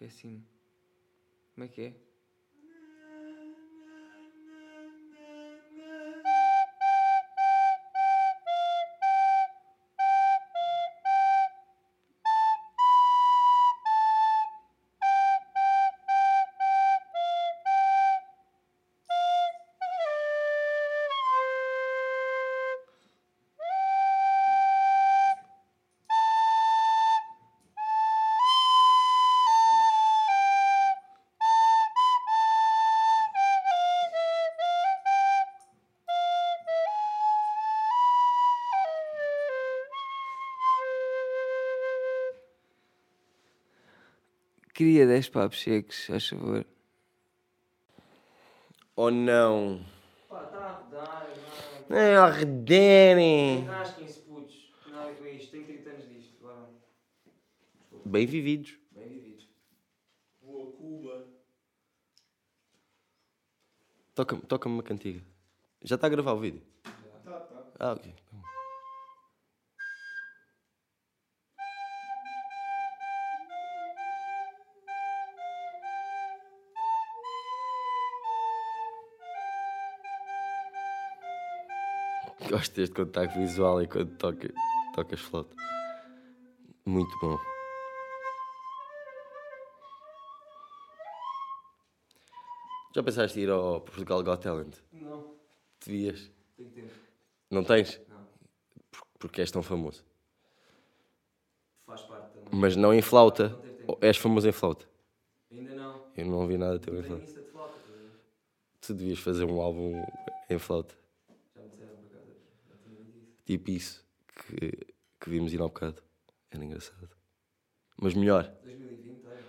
Esqueci-me. Como é que é? Queria 10 papos secos, faz favor. Ou não? Pá, está a rodar, Não, É, arrederem. Rasquem-se, putos. Nada com isto. Tenho 30 anos disto. Agora. Bem vividos. Bem vividos. Vou a Cuba. Toca-me toca uma cantiga. Já está a gravar o vídeo? Tá, tá. Ah, ok. Gosto deste contacto visual e quando toca, tocas flauta. Muito bom. Já pensaste em ir ao Portugal Got Talent? Não. Devias. Tenho tempo. Não tens? Não. Por- Porque és tão famoso. Faz parte também. Mas não em flauta. Não És famoso em flauta. Ainda não. Eu não ouvi nada teu em flauta. de ver? Tu devias fazer um álbum em flauta. Já me disseram por acaso. Já tinha dito isso. Tipo isso que, que vimos ir há bocado. Era engraçado. Mas melhor. 2020, olha.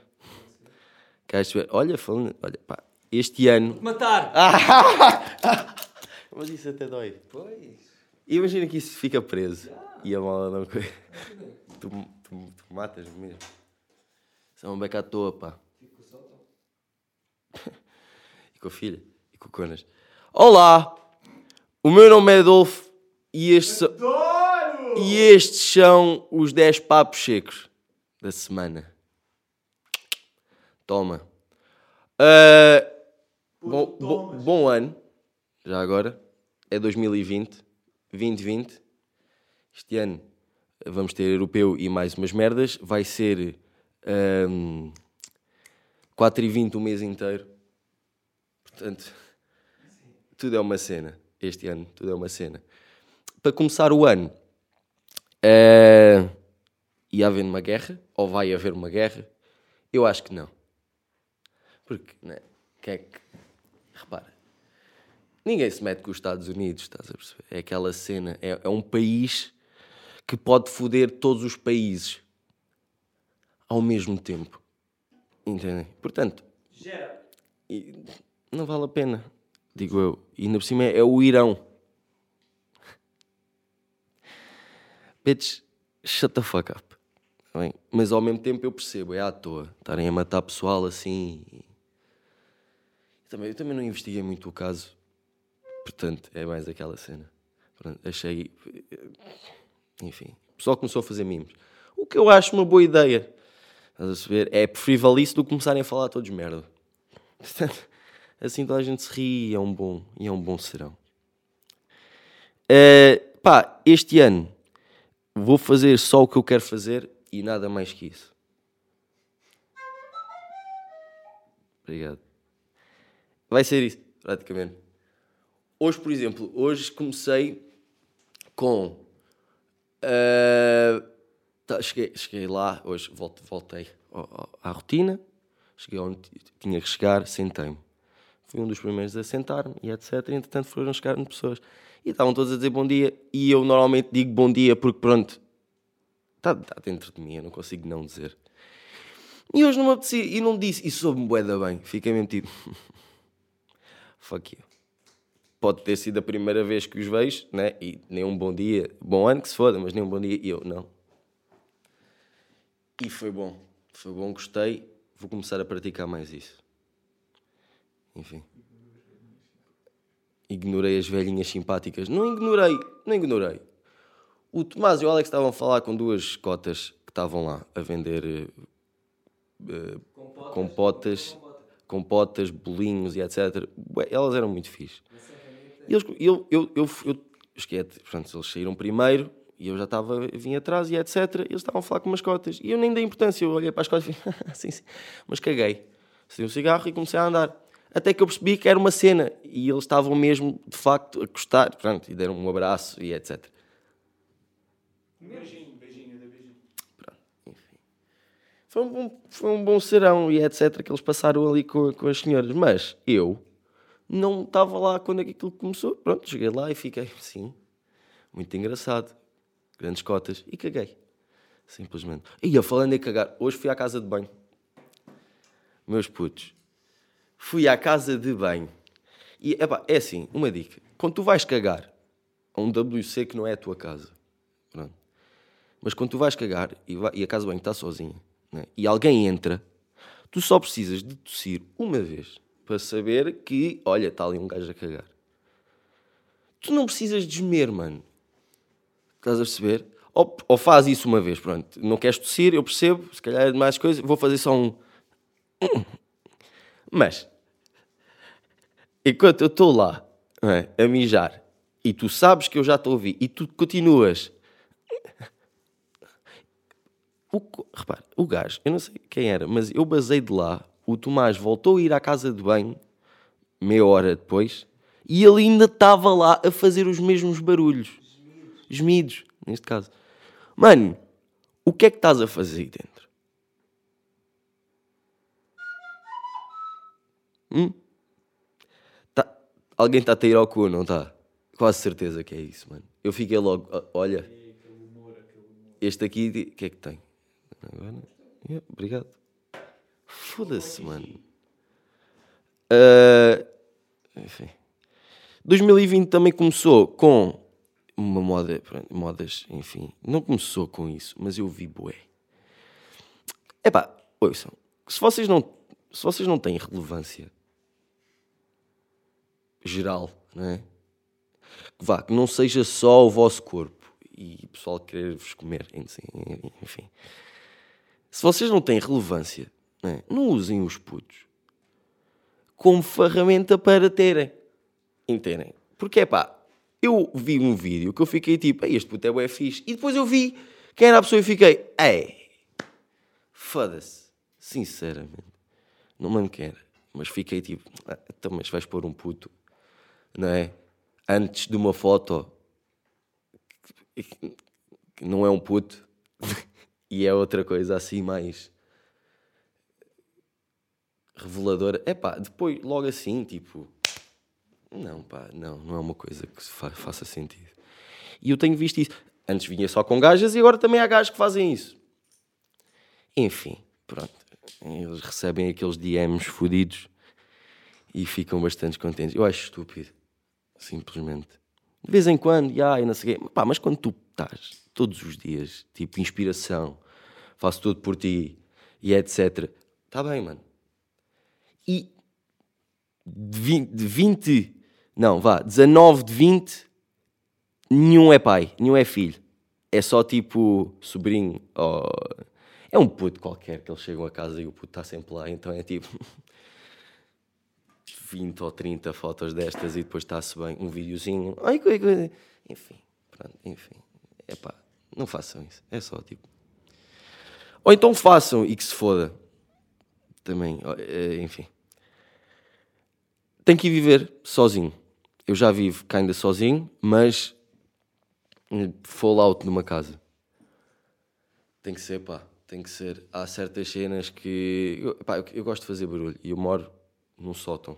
Queres ver? Olha, falando. Olha, pá. Este ano. Matar! Mas isso até dói. Pois. Imagina que isso fica preso. E a mala não. Tu, Fico tu, tu matas mesmo. Isso é um beca à toa, pá. solto. E com a filha. E com o Conas. Olá! O meu nome é Adolfo e estes, são- Adoro! e estes são os 10 papos secos da semana. Toma. Ah, bom, bom, bom ano, já agora. É 2020. 2020. Este ano vamos ter europeu e mais umas merdas. Vai ser ahm, 4 e 20 o mês inteiro. Portanto, tudo é uma cena. Este ano, tudo é uma cena. Para começar o ano, eh, ia haver uma guerra? Ou vai haver uma guerra? Eu acho que não. Porque, né? Que é que. Repara. Ninguém se mete com os Estados Unidos, estás a perceber? É aquela cena. É, é um país que pode foder todos os países ao mesmo tempo. Entendem? Portanto, Gera. não vale a pena, digo eu. E ainda por cima é, é o Irão. Bitch, shut the fuck up. Tá bem? Mas ao mesmo tempo eu percebo, é à toa. Estarem a matar pessoal assim. Também, eu também não investiguei muito o caso. Portanto, é mais aquela cena. Pronto, achei. Enfim, o pessoal começou a fazer mimos. O que eu acho uma boa ideia. Estás a perceber? É preferível isso do que começarem a falar todos merda. Portanto, assim toda a gente se ri e é um bom, e é um bom serão. Eh, pá, este ano vou fazer só o que eu quero fazer e nada mais que isso. Obrigado. Vai ser isso, praticamente. Hoje, por exemplo, hoje comecei com. eh, tá, cheguei, cheguei lá, hoje voltei ao- à rotina. Cheguei onde tinha que chegar, sentei-me. Fui um dos primeiros a sentar-me e etc. Entretanto foram chegar pessoas. E estavam todos a dizer bom dia. E eu normalmente digo bom dia porque, pronto, está tá dentro de mim, eu não consigo não dizer. E hoje não me apetecia, e não disse, e soube-me bué da bem. Fiquei mesmo tipo, fuck you. Pode ter sido a primeira vez que os vejo, né? E nem um bom dia, bom ano que se foda, mas nem um bom dia, e eu, não. E foi bom, foi bom, gostei. Vou começar a praticar mais isso. Enfim. Ignorei as velhinhas simpáticas. Não ignorei, não ignorei. O Tomás e o Alex estavam a falar com duas cotas que estavam lá a vender eh, eh, Compotas. compotas, Compota. compotas, bolinhos e etc. Bué, elas eram muito fixe. E eles, eu, eu, eu, eu, esquete, portanto, eles saíram primeiro e eu já estava, vim atrás e etc. E eles estavam a falar com umas cotas. E eu nem dei importância, eu olhei para as cotas e falei, sim, sim. Mas caguei. Saí um cigarro e comecei a andar. Até que eu percebi que era uma cena e eles estavam mesmo, de facto, a gostar. Pronto, e deram um abraço e etc. Beijinho, beijinho, beijinho. Foi um bom, foi um bom serão e etc. que eles passaram ali com, com as senhoras. Mas eu não estava lá quando aquilo começou. Pronto, cheguei lá e fiquei, sim, muito engraçado. Grandes cotas. E caguei. Simplesmente. E eu falando em cagar, hoje fui à casa de banho. Meus putos. Fui à casa de banho. E epá, é assim, uma dica. Quando tu vais cagar a um WC que não é a tua casa, pronto. Mas quando tu vais cagar e, vai- e a casa banho está sozinha né, e alguém entra, tu só precisas de tossir uma vez para saber que, olha, está ali um gajo a cagar. Tu não precisas de gemer, mano. Estás a perceber? Ou, ou faz isso uma vez, pronto. Não queres tossir, eu percebo, se calhar é demais coisa, vou fazer só um. Mas, enquanto eu estou lá é, a mijar e tu sabes que eu já estou a ouvir e tu continuas o, repare, o gajo, eu não sei quem era, mas eu basei de lá. O Tomás voltou a ir à casa de banho, meia hora depois, e ele ainda estava lá a fazer os mesmos barulhos. Gemidos, neste caso. Mano, o que é que estás a fazer aí dentro? Hum? Alguém está a ter ao cu, não está? Quase certeza que é isso, mano. Eu fiquei logo, "Ah, olha, este aqui, o que é que tem? Agora, yeah, obrigado. Foda-se, mano. Ah, enfim. 2020 também começou com uma moda, modas, enfim. Não começou com isso, mas eu vi bué. Epá, ouçam, se vocês não, se vocês não têm relevância geral, não é? Que vá, que não seja só o vosso corpo e o pessoal querer-vos comer, enfim. Se vocês não têm relevância, não, é? não usem os putos como ferramenta para terem. Entendem? Porque é pá, eu vi um vídeo que eu fiquei tipo, "Ei, este puto é bué fixe. E depois eu vi quem era a pessoa e fiquei, ei, foda-se. Sinceramente. Não me era. Mas fiquei tipo, ah, então, mas vais pôr um puto, não é? Antes de uma foto que- não é um puto e é outra coisa assim mais reveladora. É pá, depois, logo assim, tipo, não, pá, não, não é uma coisa que faça sentido. E eu tenho visto isso. Antes vinha só com gajas e agora também há gajos que fazem isso. Enfim, pronto. Eles recebem aqueles DMs fodidos e ficam bastante contentes. Eu acho estúpido, simplesmente. De vez em quando, e ai, não sei quê. Pá, mas quando tu estás todos os dias, tipo, inspiração, faço tudo por ti e etc. Está bem, mano. E de 20, de 20, não, vá, 19 de 20, nenhum é pai, nenhum é filho. É só tipo sobrinho, ou... é um puto qualquer que eles chegam a casa e o puto está sempre lá, então é tipo 20 ou 30 fotos destas e depois está-se bem, um videozinho, ai, coi- coi- enfim, pronto, enfim, é pá, não façam isso, é só tipo. Ou então façam e que se foda. Também, eh, enfim tem que ir viver sozinho. Eu já vivo ainda sozinho, mas eh, fallout numa casa. Tem que ser, pá, tem que ser. Há certas cenas que. Pá, eu, eu gosto de fazer barulho e eu moro num sótão.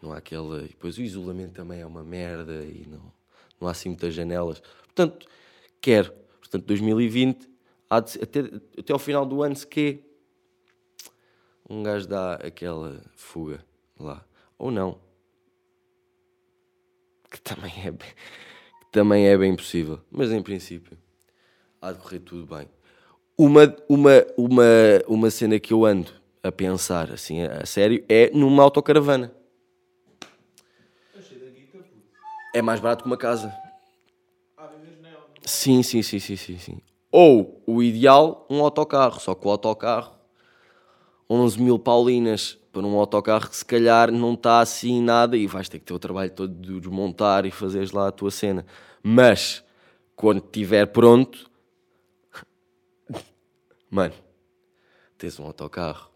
Não há aquela. E depois o isolamento também é uma merda e não, não há assim muitas janelas. Portanto, quero. Portanto, 2020, há de até, até ao final do ano, se quê, um gajo dá aquela fuga lá. Ou não. Que também é bem, que também é bem possível. Mas em princípio, há de correr tudo bem. Uma, uma, uma, uma cena que eu ando a pensar, assim, a sério, é numa autocaravana. Achei da guita, puto. É mais barato que uma casa. Ah, vives nela. Sim, sim, sim, sim, sim, sim. Ou, o ideal, um autocarro. Só que o autocarro 11 mil paulinas para um autocarro que se calhar não está assim nada e vais ter que ter o trabalho todo de desmontar e fazeres lá a tua cena. Mas, quando estiver pronto, mano, tens um autocarro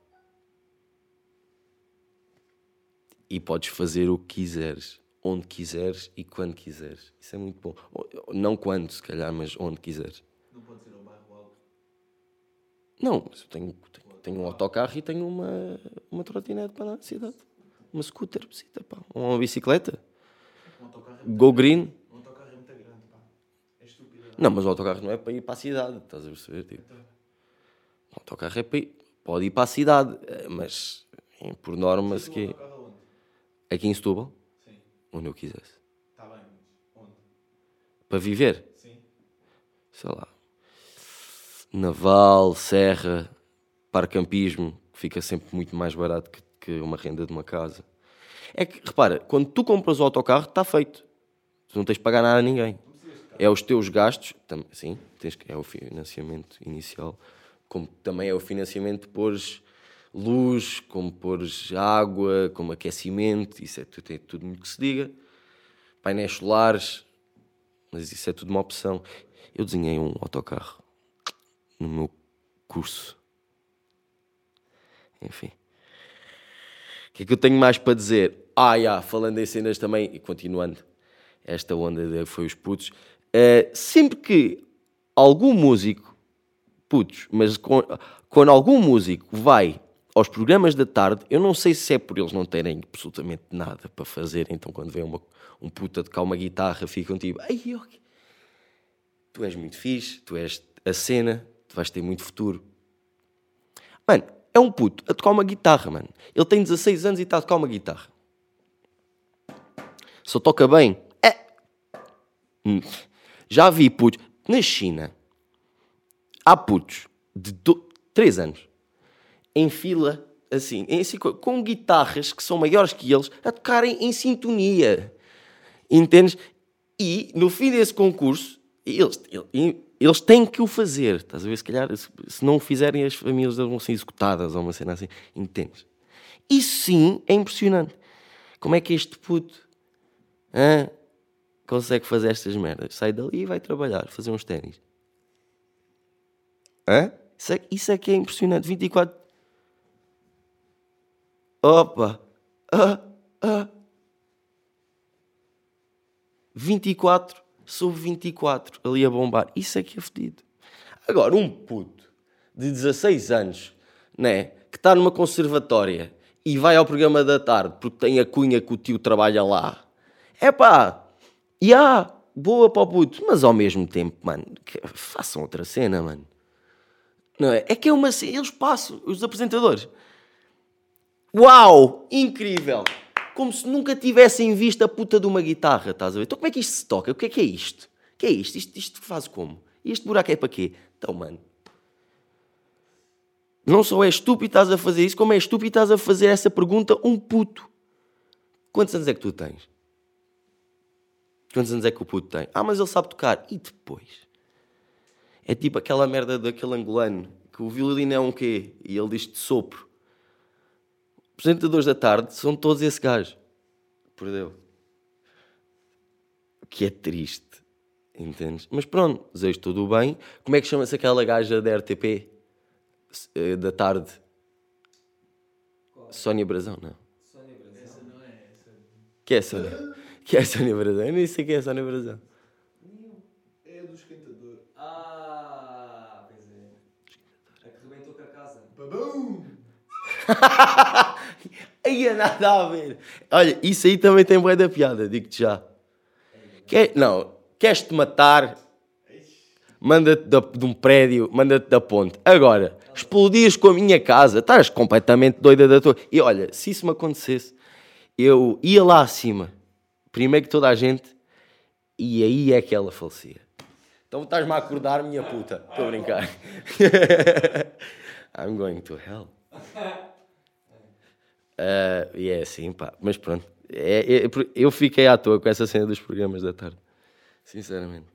e podes fazer o que quiseres, onde quiseres e quando quiseres. Isso é muito bom. Não quando, se calhar, mas onde quiseres. Não pode ser ao bairro alto. Não, mas eu tenho, tenho, tenho um autocarro e tenho uma, uma trotinete para a cidade. Uma scooter, visita, pá. Uma bicicleta. Um autocarro é Go green. um autocarro é muito grande, pá. É estúpido. Não, mas o autocarro não é para ir para a cidade, estás a perceber? Tipo, o autocarro é para ir, pode ir para a cidade, eh, mas eh, por norma, se Um que aqui em Setúbal. Onde eu quisesse. Está bem, mas onde? Para viver, Sim. sei lá, naval, serra, parcampismo, que fica sempre muito mais barato que, que uma renda de uma casa. É que, repara, quando tu compras o autocarro, está feito. Tu não tens de pagar nada a ninguém. É os teus gastos, sim, tens, é o financiamento inicial, como também é o financiamento de pôres luz, como pôres água, como aquecimento, isso é tudo, é tudo que se diga. Painéis solares, mas isso é tudo uma opção. Eu desenhei um autocarro no meu curso. Enfim. O que é que eu tenho mais para dizer? Ah, já, falando em cenas também, e continuando esta onda de foi os putos, eh, sempre que algum músico, putos, mas com- quando algum músico vai aos programas da tarde, eu não sei se é por eles não terem absolutamente nada para fazer, então quando vem uma, um puta de cá uma guitarra, ficam tipo, ai, ok, tu és muito fixe, tu és a cena, tu vais ter muito futuro. Mano, é um puto a tocar uma guitarra, mano. Ele tem 16 anos e está a tocar uma guitarra. Só toca bem. É. Hum. Já vi putos. Na China, há putos de 3 anos em fila, assim, com guitarras que são maiores que eles, a tocarem em sintonia. Entendes? E no fim desse concurso, eles, eles, têm que o fazer. Estás a ver? Se calhar, se, não o fizerem, as famílias vão ser executadas ou uma cena assim. Entendes? Isso sim é impressionante. Como é que este puto consegue fazer estas merdas? Sai dali e vai trabalhar, fazer uns ténis. Hã? Isso é, isso é que é impressionante. 24. Opa! Ah, ah. 24 sobre 24 ali a bombar. Isso é que é fedido. Agora, um puto de 16 anos, né, que está numa conservatória e vai ao programa da tarde porque tem a cunha que o tio trabalha lá. É pá, já, boa para o puto, mas ao mesmo tempo, mano, façam outra cena, mano. Não é? É que é uma eles passam, os apresentadores. Uau! Incrível! Como se nunca tivessem visto a puta de uma guitarra, estás a ver? Então como é que isto se toca? O que é que é isto? O que é isto? Isto, isto faz como? E este buraco é para quê? Então, mano. Não só é estúpido estás a fazer isso, como é estúpido estás a fazer essa pergunta um puto. Quantos anos é que tu tens? Quantos anos é que o puto tem? Ah, mas ele sabe tocar. E depois? É tipo aquela merda daquele angolano que o violino é um quê? E ele diz de sopro apresentadores da tarde são todos esse gajo. Perdeu. O que é triste. Entendes? Mas pronto, desejo tudo bem. Como é que chama-se aquela gaja da RTP? Eh, Da tarde? Sónia Brazão, não. Sónia Brasil. Essa não é essa. Que é a Sónia? Que é a Sónia Brazão? Eu nem sei quem é a Sónia Brazão. É a do esquentador. Ah, pois é. A que rebentou com a casa. Babum! Aí é nada a ver. Olha, isso aí também tem boa da piada, digo-te já. Quer, não, queres-te matar? Manda-te da- de um prédio, manda-te da ponte. Agora, explodires com a minha casa, estás completamente doida da tua. E olha, se isso me acontecesse, eu ia lá acima, primeiro que toda a gente, e aí é que ela falecia. Então estás-me a acordar, minha puta. Estou a brincar. I'm going to hell. Ah, E é assim, pá. Mas pronto. É- é- eu fiquei à toa com essa cena dos programas da tarde. Sinceramente.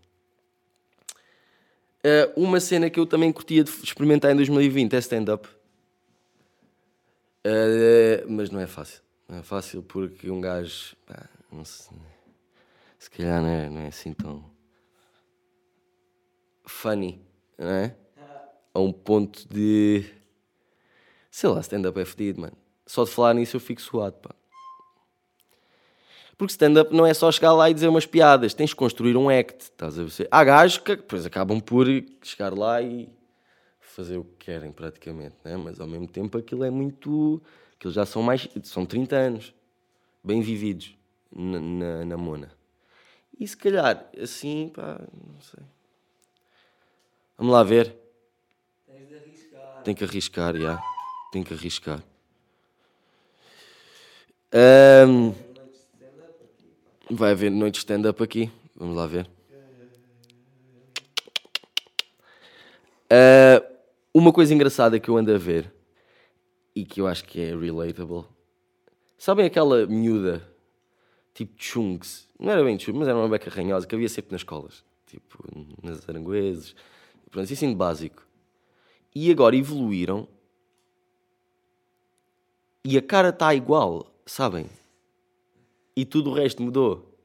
Ah, uma cena que eu também curtia de experimentar em 2020 é stand-up. Eh, mas não é fácil. Não é fácil porque um gajo. pá, sei, se calhar não é, não é assim tão. funny, não é? A um ponto de. Sei lá, stand-up é fedido, mano. Só de falar nisso eu fico suado, pá. Porque stand-up não é só chegar lá e dizer umas piadas, tens de construir um act, estás a ver? Há gajos que depois acabam por chegar lá e fazer o que querem praticamente, né? mas ao mesmo tempo aquilo é muito. Aquilo já são mais. são 30 anos bem vividos na, na, na Mona. E se calhar assim, pá, não sei. Vamos lá ver. Tens de arriscar. Tem que arriscar, já. Tem que arriscar. Pá. vai haver noite stand-up aqui. Vamos lá ver. Ah, uma coisa engraçada que eu ando a ver e que eu acho que é relatable. Sabem aquela miúda tipo chunks? Não era bem chunks, mas era uma beca ranhosa que havia sempre nas escolas. Tipo, nas arangueses. Pronto, assim de básico. E agora evoluíram e a cara está igual, sabem? E tudo o resto mudou.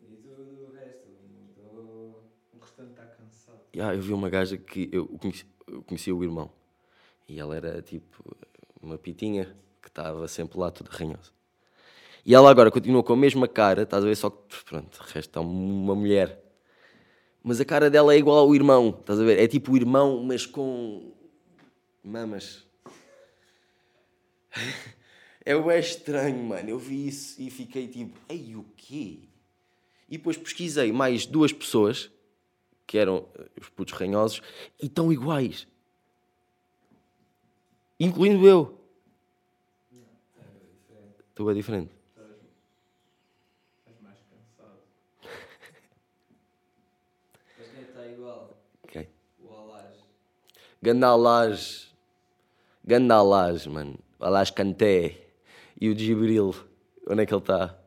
E tudo o resto mudou. O restante está cansado. Ah, eu vi uma gaja que eu conheci, eu conhecia o irmão e ela era tipo uma pitinha que estava sempre lá toda ranhosa. E ela agora continua com a mesma cara, estás a ver? Só que pronto, está uma mulher. Mas a cara dela é igual ao irmão, estás a ver? É tipo o irmão, mas com mamas. É bué estranho, mano. Eu vi isso e fiquei tipo, ei, o quê? E depois pesquisei mais duas pessoas que eram eh, os putos ranhosos, e estão iguais. Incluindo eu. Estou é diferente. Estás mais cansado. Mas está igual? O mano. Alage Canté. E o Gibril. Onde é que ele está?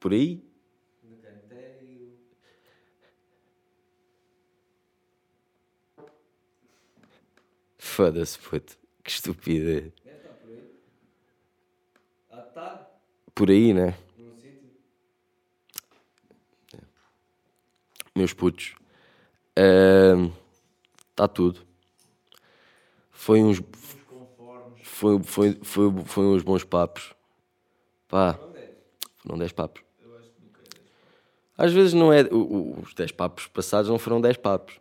Por aí? No canteiro. Foda-se, puto. Que estupidez. Deve estar por aí. Ah, está? Por aí, né? Num sítio? Meus putos. Está tudo. Foi uns. Foi, foi, foi, foi uns bons papos. Pá, foram 10 papos. Às vezes não é. os 10 papos passados não foram 10 papos.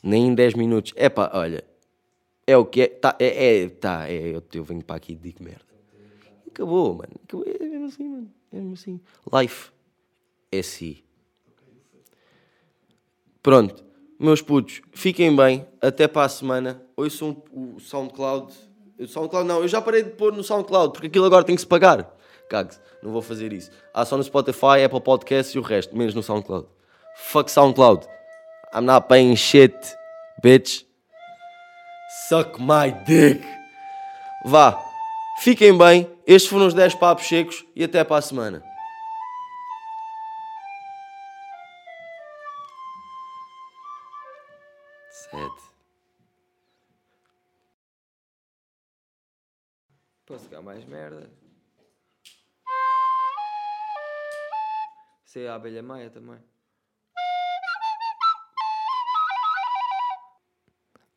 Nem em 10 minutos. É pá, olha. É o que é. Tá, é, é, tá, é eu, eu venho para aqui e digo merda. Acabou, mano. Acabou. É mesmo assim, mano. É mesmo assim. Life é assim. Pronto. Meus putos, fiquem bem. Até para a semana. Ouçam o SoundCloud. SoundCloud não, eu já parei de pôr no SoundCloud porque aquilo agora tem que se pagar. Cague-se, não vou fazer isso. Há só no Spotify, Apple Podcasts e o resto, menos no SoundCloud. Fuck SoundCloud. I'm not paying shit, bitch. Suck my dick. Vá, fiquem bem. Estes foram os 10 papos secos e até para a semana. Posso pegar mais merda. Sei a abelha maia também.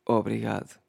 Obrigado.